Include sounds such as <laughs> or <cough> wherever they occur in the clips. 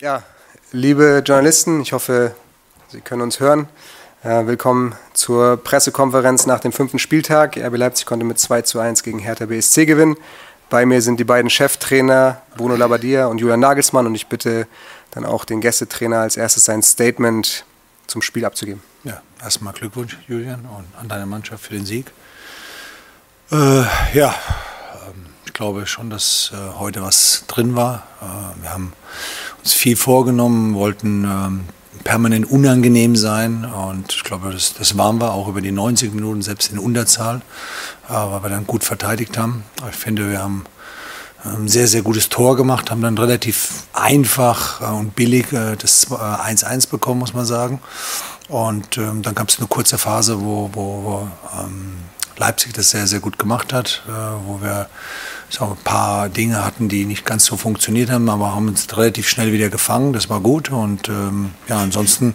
Ja, liebe Journalisten, ich hoffe, Sie können uns hören. Äh, willkommen zur Pressekonferenz nach dem fünften Spieltag. RB Leipzig konnte mit 2 zu 1 gegen Hertha BSC gewinnen. Bei mir sind die beiden Cheftrainer Bruno Labbadia und Julian Nagelsmann und ich bitte dann auch den Gästetrainer als erstes sein Statement zum Spiel abzugeben. Ja, erstmal Glückwunsch, Julian, und an deine Mannschaft für den Sieg. Äh, ja, ähm, ich glaube schon, dass äh, heute was drin war. Äh, wir haben uns viel vorgenommen, wollten ähm, permanent unangenehm sein und ich glaube, das, das waren wir auch über die 90 Minuten, selbst in Unterzahl, äh, weil wir dann gut verteidigt haben. Ich finde, wir haben ein ähm, sehr, sehr gutes Tor gemacht, haben dann relativ einfach äh, und billig äh, das 1-1 bekommen, muss man sagen. Und ähm, dann gab es eine kurze Phase, wo, wo, wo ähm, Leipzig das sehr, sehr gut gemacht hat, äh, wo wir so ein paar Dinge hatten, die nicht ganz so funktioniert haben, aber haben uns relativ schnell wieder gefangen. Das war gut. Und ähm, ja, ansonsten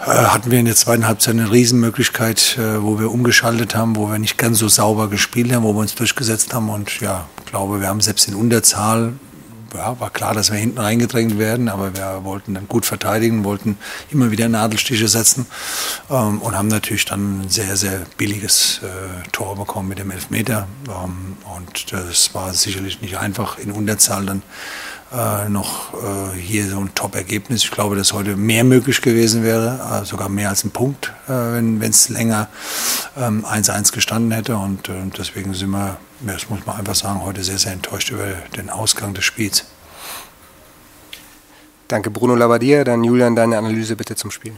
äh, hatten wir in der zweiten Halbzeit eine Riesenmöglichkeit, äh, wo wir umgeschaltet haben, wo wir nicht ganz so sauber gespielt haben, wo wir uns durchgesetzt haben. Und ja, ich glaube, wir haben selbst in Unterzahl ja, war klar, dass wir hinten reingedrängt werden, aber wir wollten dann gut verteidigen, wollten immer wieder Nadelstiche setzen ähm, und haben natürlich dann ein sehr, sehr billiges äh, Tor bekommen mit dem Elfmeter. Ähm, und das war sicherlich nicht einfach in Unterzahl dann äh, noch äh, hier so ein Top-Ergebnis. Ich glaube, dass heute mehr möglich gewesen wäre, äh, sogar mehr als ein Punkt, äh, wenn es länger 1-1 ähm, gestanden hätte. Und äh, deswegen sind wir, das muss man einfach sagen, heute sehr, sehr enttäuscht über den Ausgang des Spiels. Danke, Bruno Labbadia. Dann Julian, deine Analyse bitte zum Spiel.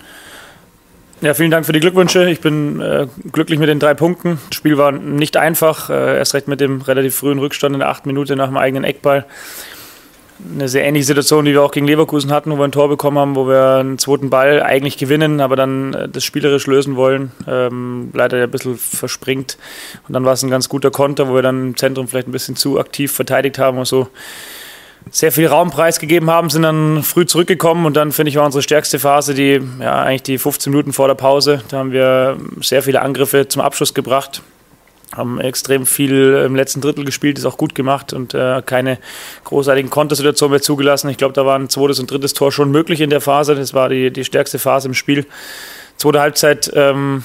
Ja, vielen Dank für die Glückwünsche. Ich bin äh, glücklich mit den drei Punkten. Das Spiel war nicht einfach, äh, erst recht mit dem relativ frühen Rückstand in der achten Minute nach dem eigenen Eckball eine sehr ähnliche Situation, die wir auch gegen Leverkusen hatten, wo wir ein Tor bekommen haben, wo wir einen zweiten Ball eigentlich gewinnen, aber dann äh, das spielerisch lösen wollen. Ähm, leider ein bisschen verspringt. Und dann war es ein ganz guter Konter, wo wir dann im Zentrum vielleicht ein bisschen zu aktiv verteidigt haben und so sehr viel Raum preisgegeben haben, sind dann früh zurückgekommen und dann finde ich war unsere stärkste Phase die ja eigentlich die 15 Minuten vor der Pause. Da haben wir sehr viele Angriffe zum Abschluss gebracht haben extrem viel im letzten Drittel gespielt, ist auch gut gemacht und äh, keine großartigen Kontersituationen mehr zugelassen. Ich glaube, da war ein zweites und drittes Tor schon möglich in der Phase. Das war die, die stärkste Phase im Spiel. Zweite Halbzeit ähm,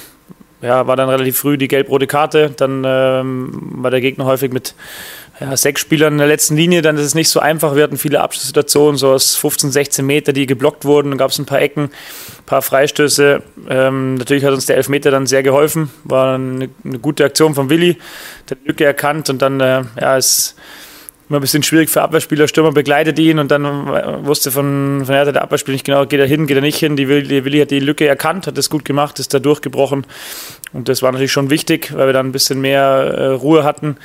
ja, war dann relativ früh die gelb-rote Karte. Dann ähm, war der Gegner häufig mit ja, sechs Spielern in der letzten Linie, dann ist es nicht so einfach. Wir hatten viele Abschlusssituationen, so aus 15, 16 Meter, die geblockt wurden. Dann gab es ein paar Ecken, ein paar Freistöße. Ähm, natürlich hat uns der Elfmeter dann sehr geholfen. War eine, eine gute Aktion von Willi, der Lücke erkannt und dann äh, ja, ist immer ein bisschen schwierig für Abwehrspieler. Stürmer begleitet ihn und dann wusste von, von Hertha der Abwehrspieler nicht genau, geht er hin, geht er nicht hin. Die Willi, Willi hat die Lücke erkannt, hat das gut gemacht, ist da durchgebrochen. Und das war natürlich schon wichtig, weil wir dann ein bisschen mehr äh, Ruhe hatten.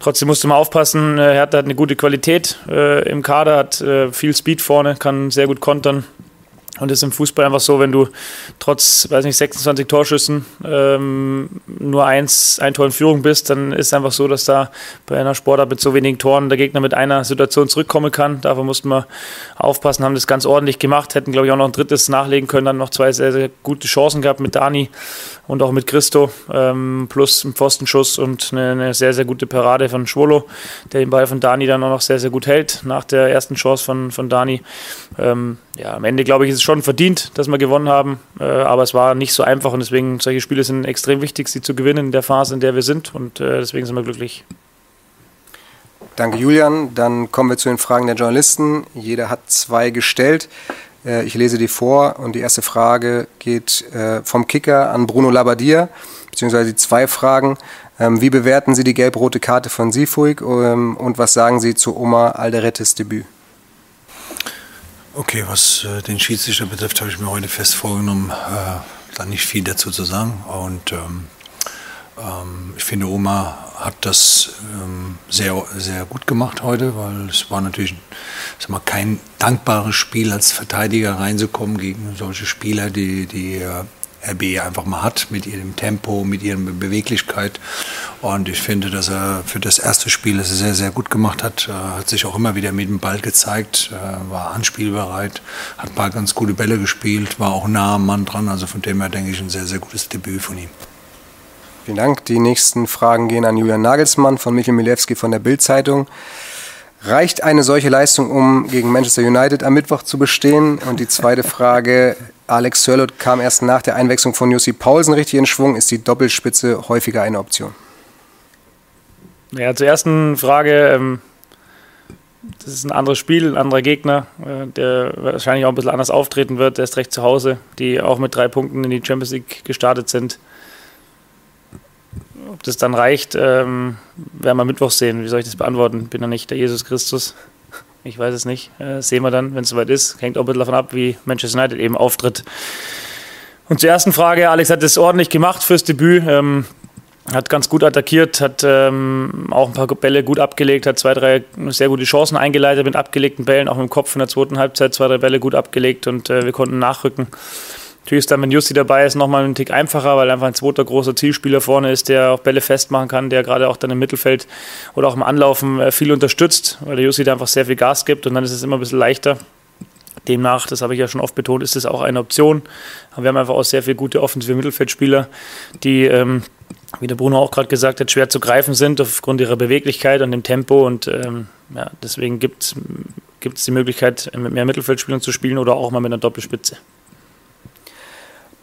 Trotzdem musste man aufpassen, äh, Hertha hat eine gute Qualität äh, im Kader, hat äh, viel Speed vorne, kann sehr gut kontern. Und es ist im Fußball einfach so, wenn du trotz, weiß nicht, 26 Torschüssen ähm, nur eins, ein Tor in Führung bist, dann ist es einfach so, dass da bei einer Sportart mit so wenigen Toren der Gegner mit einer Situation zurückkommen kann. Dafür mussten wir aufpassen, haben das ganz ordentlich gemacht, hätten, glaube ich, auch noch ein drittes nachlegen können, dann noch zwei sehr, sehr gute Chancen gehabt mit Dani und auch mit Christo, ähm, plus ein Pfostenschuss und eine, eine, sehr, sehr gute Parade von Schwolo, der den Ball von Dani dann auch noch sehr, sehr gut hält, nach der ersten Chance von, von Dani. Ähm, ja, am Ende, glaube ich, ist es schon verdient, dass wir gewonnen haben, äh, aber es war nicht so einfach und deswegen, solche Spiele sind extrem wichtig, sie zu gewinnen in der Phase, in der wir sind und äh, deswegen sind wir glücklich. Danke, Julian. Dann kommen wir zu den Fragen der Journalisten. Jeder hat zwei gestellt. Äh, ich lese die vor und die erste Frage geht vom Kicker an Bruno Labbadia, beziehungsweise die zwei Fragen. Ähm, wie bewerten Sie die gelb-rote Karte von Sifuig ähm, und was sagen Sie zu Omar Alderetes Debüt? Okay, was äh, den Schiedsrichter betrifft, habe ich mir heute fest vorgenommen, äh, da nicht viel dazu zu sagen. Und ähm, ähm, ich finde, Oma hat das ähm, sehr, sehr gut gemacht heute, weil es war natürlich sag mal, kein dankbares Spiel als Verteidiger reinzukommen gegen solche Spieler, die, die äh, RB einfach mal hat mit ihrem Tempo, mit ihrer Beweglichkeit. Und ich finde, dass er für das erste Spiel es sehr, sehr gut gemacht hat. Er hat sich auch immer wieder mit dem Ball gezeigt, war anspielbereit, hat ein paar ganz gute Bälle gespielt, war auch nah am Mann dran. Also von dem her denke ich ein sehr, sehr gutes Debüt von ihm. Vielen Dank. Die nächsten Fragen gehen an Julian Nagelsmann von Michael Milewski von der Bild-Zeitung. Reicht eine solche Leistung, um gegen Manchester United am Mittwoch zu bestehen? Und die zweite Frage, Alex Sörlot kam erst nach der Einwechslung von Jussi Paulsen richtig in Schwung. Ist die Doppelspitze häufiger eine Option? Ja, zur ersten Frage. Ähm, das ist ein anderes Spiel, ein anderer Gegner, äh, der wahrscheinlich auch ein bisschen anders auftreten wird. Der ist recht zu Hause, die auch mit drei Punkten in die Champions League gestartet sind. Ob das dann reicht, ähm, werden wir Mittwoch sehen. Wie soll ich das beantworten? Bin ja nicht der Jesus Christus. Ich weiß es nicht. Äh, sehen wir dann, wenn es soweit ist. Hängt auch ein bisschen davon ab, wie Manchester United eben auftritt. Und zur ersten Frage, Alex hat es ordentlich gemacht fürs Debüt. Ähm, hat ganz gut attackiert, hat ähm, auch ein paar Bälle gut abgelegt, hat zwei, drei sehr gute Chancen eingeleitet mit abgelegten Bällen, auch mit dem Kopf in der zweiten Halbzeit zwei, drei Bälle gut abgelegt und äh, wir konnten nachrücken. Natürlich ist dann, wenn Justi dabei ist, nochmal ein Tick einfacher, weil einfach ein zweiter großer Zielspieler vorne ist, der auch Bälle festmachen kann, der gerade auch dann im Mittelfeld oder auch im Anlaufen äh, viel unterstützt, weil der Justi da einfach sehr viel Gas gibt und dann ist es immer ein bisschen leichter. Demnach, das habe ich ja schon oft betont, ist es auch eine Option. Aber wir haben einfach auch sehr viele gute offensive Mittelfeldspieler, die ähm, wie der Bruno auch gerade gesagt hat, schwer zu greifen sind aufgrund ihrer Beweglichkeit und dem Tempo. Und ähm, ja, deswegen gibt es die Möglichkeit, mit mehr Mittelfeldspielern zu spielen oder auch mal mit einer Doppelspitze.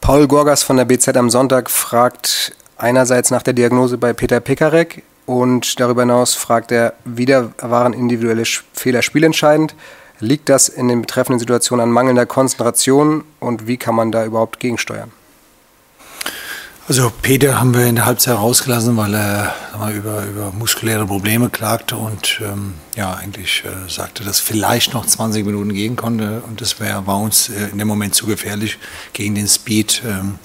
Paul Gorgas von der BZ am Sonntag fragt einerseits nach der Diagnose bei Peter Pekarek und darüber hinaus fragt er, wieder waren individuelle Fehler spielentscheidend. Liegt das in den betreffenden Situationen an mangelnder Konzentration und wie kann man da überhaupt gegensteuern? Also Peter haben wir in der Halbzeit rausgelassen, weil er mal, über, über muskuläre Probleme klagte und ähm, ja eigentlich äh, sagte, dass vielleicht noch 20 Minuten gehen konnte und das wär, war uns äh, in dem Moment zu gefährlich gegen den Speed ähm,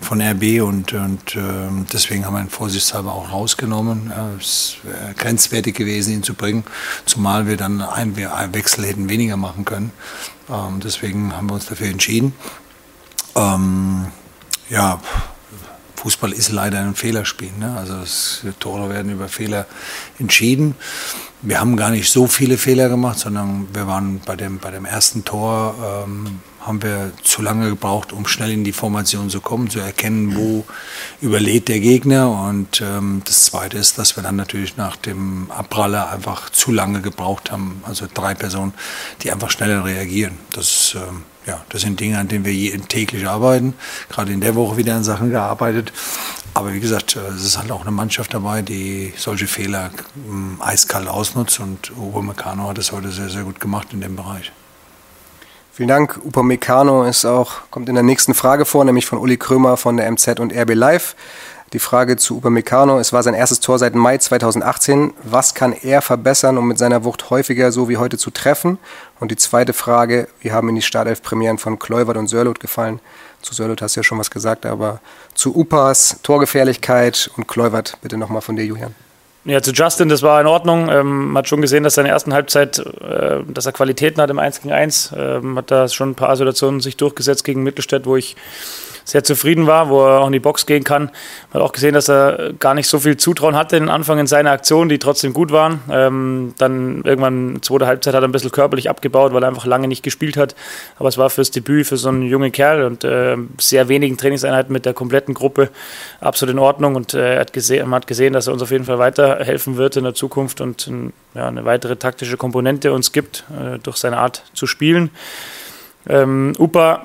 von RB und, und ähm, deswegen haben wir ihn vorsichtshalber auch rausgenommen. Äh, es wäre grenzwertig gewesen, ihn zu bringen, zumal wir dann einen, einen Wechsel hätten weniger machen können. Ähm, deswegen haben wir uns dafür entschieden. Ähm, ja, Fußball ist leider ein Fehlerspiel. Ne? Also das, Tore werden über Fehler entschieden. Wir haben gar nicht so viele Fehler gemacht, sondern wir waren bei dem, bei dem ersten Tor, ähm, haben wir zu lange gebraucht, um schnell in die Formation zu kommen, zu erkennen, wo überlädt der Gegner. Und ähm, das Zweite ist, dass wir dann natürlich nach dem Abpraller einfach zu lange gebraucht haben. Also drei Personen, die einfach schneller reagieren. Das ähm, ja, das sind Dinge, an denen wir täglich arbeiten. Gerade in der Woche wieder an Sachen gearbeitet. Aber wie gesagt, äh, es ist halt auch eine Mannschaft dabei, die solche Fehler ähm, eiskalt ausnutzt. Und Uwe Meccano hat es heute sehr, sehr gut gemacht in dem Bereich. Vielen Dank. Upamecano ist auch, kommt in der nächsten Frage vor, nämlich von Uli Krömer von der MZ und RB Live. Die Frage zu Upamecano, es war sein erstes Tor seit Mai 2018. Was kann er verbessern, um mit seiner Wucht häufiger so wie heute zu treffen? Und die zweite Frage, wir haben in die Startelf-Premieren von Kluivert und Sörlot gefallen. Zu Sörlot hast du ja schon was gesagt, aber zu Upas, Torgefährlichkeit und Kluivert bitte nochmal von dir, Julian. Ja, zu Justin, das war in Ordnung. Ähm, man hat schon gesehen, dass er in der ersten Halbzeit, äh, dass er Qualitäten hat im 1 gegen 1. Ähm, hat da schon ein paar Situationen sich durchgesetzt gegen Mittelstädt, wo ich sehr zufrieden war, wo er auch in die Box gehen kann. Man hat auch gesehen, dass er gar nicht so viel Zutrauen hatte in Anfang in seiner Aktion, die trotzdem gut waren. Ähm, dann irgendwann zweite Halbzeit hat er ein bisschen körperlich abgebaut, weil er einfach lange nicht gespielt hat. Aber es war fürs Debüt für so einen jungen Kerl und äh, sehr wenigen Trainingseinheiten mit der kompletten Gruppe absolut in Ordnung. Und äh, hat gesehen, man hat gesehen, dass er uns auf jeden Fall weiterhelfen wird in der Zukunft und ja, eine weitere taktische Komponente uns gibt äh, durch seine Art zu spielen. Ähm, Upa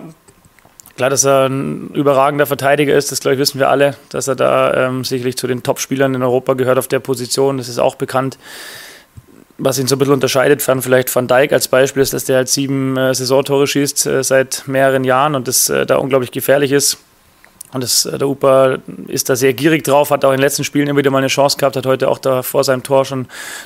Klar, dass er ein überragender Verteidiger ist, das glaube ich wissen wir alle, dass er da ähm, sicherlich zu den Top-Spielern in Europa gehört auf der Position, das ist auch bekannt. Was ihn so ein bisschen unterscheidet von vielleicht Van Dijk als Beispiel ist, dass der halt sieben äh, Saisontore schießt äh, seit mehreren Jahren und das äh, da unglaublich gefährlich ist. Und das, äh, der Upa ist da sehr gierig drauf, hat auch in den letzten Spielen immer wieder mal eine Chance gehabt, hat heute auch da vor seinem Tor schon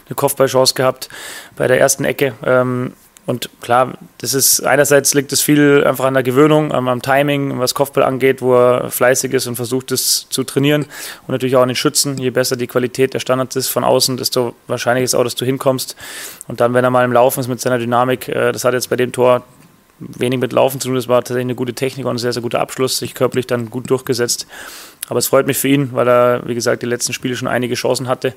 eine Kopfballchance gehabt bei der ersten Ecke. Ähm, und klar, das ist einerseits liegt es viel einfach an der Gewöhnung, am, Timing, was Kopfball angeht, wo er fleißig ist und versucht, es zu trainieren. Und natürlich auch an den Schützen. Je besser die Qualität der Standards ist von außen, desto wahrscheinlicher ist auch, dass du hinkommst. Und dann, wenn er mal im Laufen ist mit seiner Dynamik, äh, das hat jetzt bei dem Tor wenig mit Laufen zu tun. Das war tatsächlich eine gute Technik und ein sehr, sehr guter Abschluss, sich körperlich dann gut durchgesetzt. Aber es freut mich für ihn, weil er, wie gesagt, die letzten Spiele schon einige Chancen hatte.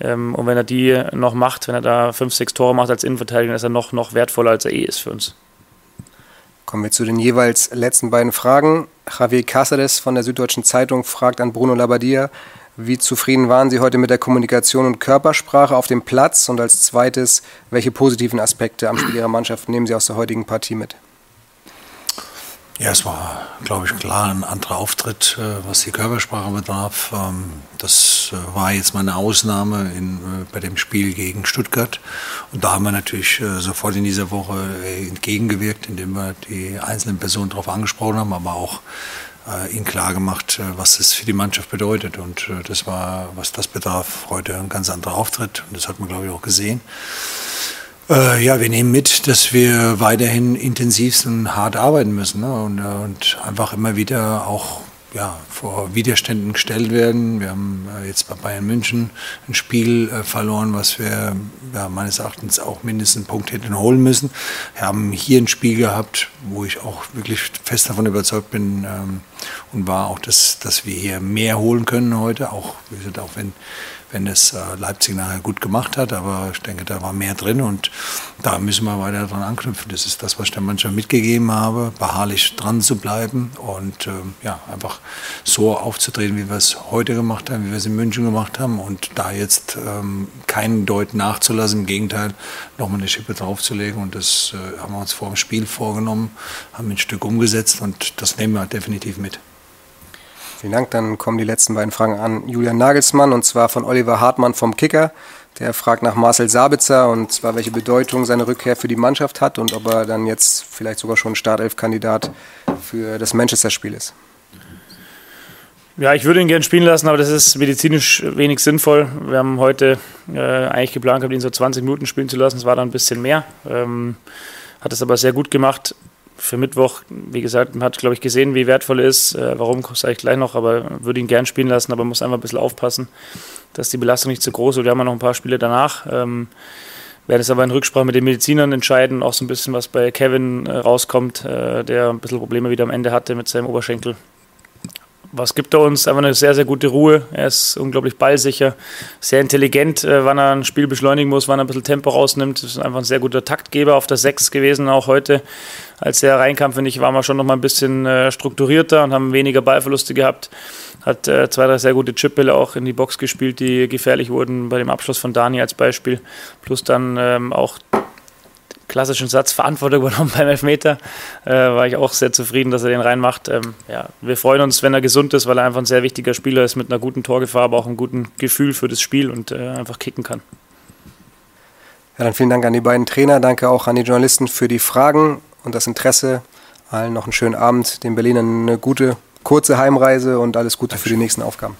Ähm, und wenn er die noch macht, wenn er da fünf, sechs Tore macht als Innenverteidiger, ist er noch, noch wertvoller, als er eh ist für uns. Kommen wir zu den jeweils letzten beiden Fragen. Javier Cáceres von der Süddeutschen Zeitung fragt an Bruno Labbadia, Wie zufrieden waren Sie heute mit der Kommunikation und Körpersprache auf dem Platz? Und als zweites, welche positiven Aspekte am Spiel Ihrer Mannschaft nehmen Sie aus der heutigen Partie mit? Ja, es war, glaube ich, klar ein anderer Auftritt, äh, was die Körpersprache betraf. Ähm, das äh, war jetzt mal eine Ausnahme in, äh, bei dem Spiel gegen Stuttgart. Und da haben wir natürlich sofort in dieser Woche entgegengewirkt, indem wir die einzelnen Personen darauf angesprochen haben, aber auch ihnen klar gemacht, was es für die Mannschaft bedeutet. Und das war, was das betraf, heute ein ganz anderer Auftritt. Und das hat man, glaube ich, auch gesehen. Äh, ja, wir nehmen mit, dass wir weiterhin intensivst und hart arbeiten müssen ne? und, äh, und, einfach immer wieder auch ja, vor Widerständen gestellt werden. Wir haben äh, jetzt bei Bayern München ein Spiel äh, verloren, was wir ja, meines Erachtens auch mindestens einen Punkt hätten holen müssen. Wir haben hier ein Spiel gehabt, wo ich auch wirklich fest davon überzeugt bin ähm, und war auch, dass, dass wir hier mehr holen können heute, auch, wie gesagt, auch wenn wenn es äh, Leipzig nachher gut gemacht hat. Aber ich denke, da war mehr drin und da müssen wir weiter dran anknüpfen. Das ist das, was ich der Mannschaft mitgegeben habe, beharrlich dran zu bleiben und äh, ja, einfach so aufzutreten, wie wir es heute gemacht haben, wie wir es in München gemacht haben und da jetzt ähm, keinen Deut nachzulassen, im Gegenteil, nochmal eine Schippe draufzulegen und das äh, haben wir uns vor dem Spiel vorgenommen, haben ein Stück umgesetzt und das nehmen wir definitiv mit. Vielen Dank. Dann kommen die letzten beiden Fragen an Julian Nagelsmann und zwar von Oliver Hartmann vom Kicker. Der fragt nach Marcel Sabitzer und zwar welche Bedeutung seine Rückkehr für die Mannschaft hat und ob er dann jetzt vielleicht sogar schon Startelf-Kandidat für das Manchester-Spiel ist. Ja, ich würde ihn gerne spielen lassen, aber das ist medizinisch wenig sinnvoll. Wir haben heute äh, eigentlich geplant ihn so 20 Minuten spielen zu lassen. Es war dann ein bisschen mehr. Ähm, hat es aber sehr gut gemacht für Mittwoch, wie gesagt, man hat, glaube ich, gesehen, wie wertvoll er ist. Äh, warum, sage ich gleich noch, aber würde ihn gern spielen lassen, aber muss einfach ein bisschen aufpassen, dass die Belastung nicht zu groß ist. Wir haben ja noch ein paar Spiele danach. Ähm, werden es aber in Rücksprache mit den Medizinern entscheiden, auch so ein bisschen, was bei Kevin äh, rauskommt, äh, der ein bisschen Probleme wieder am Ende hatte mit seinem Oberschenkel was gibt er uns? Einfach eine sehr, sehr gute Ruhe. Er ist unglaublich ballsicher, sehr intelligent, äh, wann er ein Spiel beschleunigen muss, wann er ein bisschen Tempo rausnimmt. Das ist einfach ein sehr guter Taktgeber auf der 6 gewesen, auch heute. Als er reinkam, finde ich, waren wir schon noch mal ein bisschen äh, strukturierter und haben weniger Ballverluste gehabt. Hat äh, zwei, drei sehr gute Chipbälle auch in die Box gespielt, die gefährlich wurden, bei dem Abschluss von Dani als Beispiel. Plus dann ähm, auch klassischen Satz Verantwortung <laughs> übernommen beim Elfmeter. Äh, war ich auch sehr zufrieden, dass er den reinmacht. Ähm, ja, wir freuen uns, wenn er gesund ist, weil er einfach ein sehr wichtiger Spieler ist mit einer guten Torgefahr, aber auch einem guten Gefühl für das Spiel und äh, einfach kicken kann. Ja, dann vielen Dank an die beiden Trainer, danke auch an die Journalisten für die Fragen und das Interesse. Allen noch einen schönen Abend, den Berlinern eine gute, kurze Heimreise und alles Gute für die nächsten Aufgaben.